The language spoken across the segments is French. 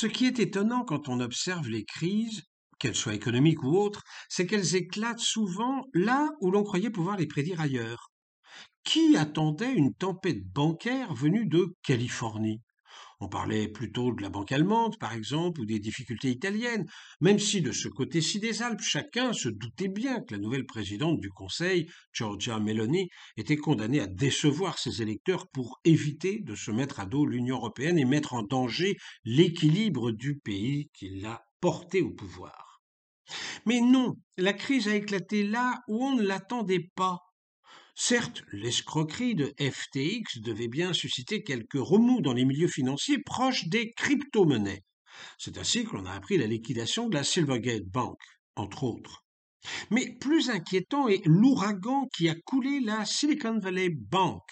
Ce qui est étonnant quand on observe les crises, qu'elles soient économiques ou autres, c'est qu'elles éclatent souvent là où l'on croyait pouvoir les prédire ailleurs. Qui attendait une tempête bancaire venue de Californie? On parlait plutôt de la banque allemande, par exemple, ou des difficultés italiennes, même si de ce côté-ci des Alpes, chacun se doutait bien que la nouvelle présidente du Conseil, Giorgia Meloni, était condamnée à décevoir ses électeurs pour éviter de se mettre à dos l'Union européenne et mettre en danger l'équilibre du pays qui l'a porté au pouvoir. Mais non, la crise a éclaté là où on ne l'attendait pas, Certes, l'escroquerie de FTX devait bien susciter quelques remous dans les milieux financiers proches des crypto-monnaies. C'est ainsi que l'on a appris la liquidation de la Silvergate Bank, entre autres. Mais plus inquiétant est l'ouragan qui a coulé la Silicon Valley Bank,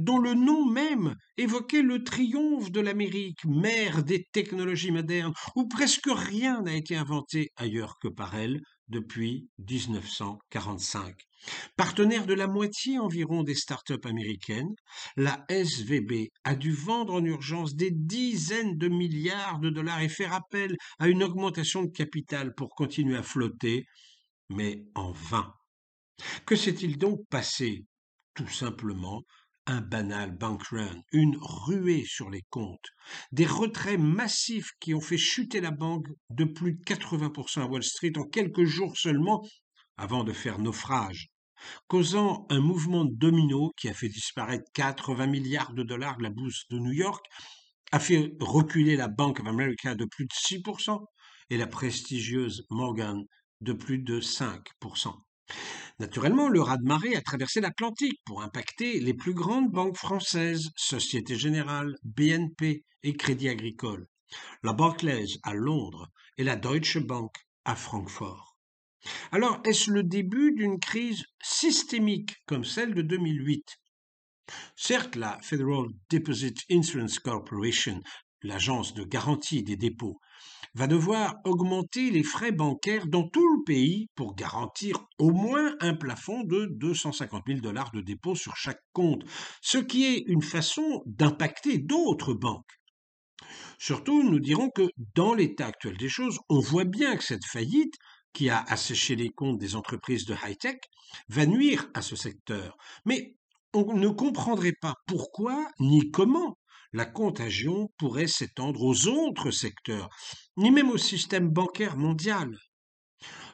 dont le nom même évoquait le triomphe de l'Amérique, mère des technologies modernes, où presque rien n'a été inventé ailleurs que par elle depuis 1945. Partenaire de la moitié environ des start-up américaines, la SVB a dû vendre en urgence des dizaines de milliards de dollars et faire appel à une augmentation de capital pour continuer à flotter, mais en vain. Que s'est-il donc passé? Tout simplement un banal bank run, une ruée sur les comptes, des retraits massifs qui ont fait chuter la banque de plus de 80% à Wall Street en quelques jours seulement avant de faire naufrage, causant un mouvement domino qui a fait disparaître 80 milliards de dollars de la bourse de New York, a fait reculer la Bank of America de plus de 6% et la prestigieuse Morgan de plus de 5%. Naturellement, le raz-de-marée a traversé l'Atlantique pour impacter les plus grandes banques françaises, Société Générale, BNP et Crédit Agricole, la Barclays à Londres et la Deutsche Bank à Francfort. Alors, est-ce le début d'une crise systémique comme celle de 2008 Certes, la Federal Deposit Insurance Corporation, l'agence de garantie des dépôts, va devoir augmenter les frais bancaires dans tout le pays pour garantir au moins un plafond de 250 000 dollars de dépôt sur chaque compte, ce qui est une façon d'impacter d'autres banques. Surtout, nous dirons que dans l'état actuel des choses, on voit bien que cette faillite, qui a asséché les comptes des entreprises de high-tech, va nuire à ce secteur. Mais on ne comprendrait pas pourquoi ni comment la contagion pourrait s'étendre aux autres secteurs, ni même au système bancaire mondial.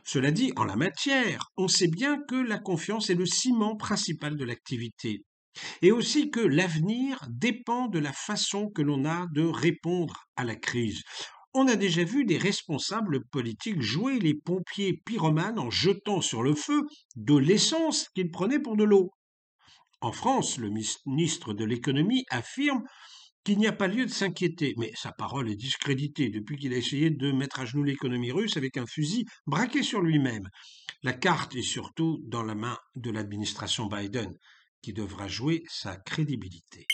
Cela dit, en la matière, on sait bien que la confiance est le ciment principal de l'activité, et aussi que l'avenir dépend de la façon que l'on a de répondre à la crise. On a déjà vu des responsables politiques jouer les pompiers pyromanes en jetant sur le feu de l'essence qu'ils prenaient pour de l'eau. En France, le ministre de l'économie affirme qu'il n'y a pas lieu de s'inquiéter. Mais sa parole est discréditée depuis qu'il a essayé de mettre à genoux l'économie russe avec un fusil braqué sur lui-même. La carte est surtout dans la main de l'administration Biden, qui devra jouer sa crédibilité.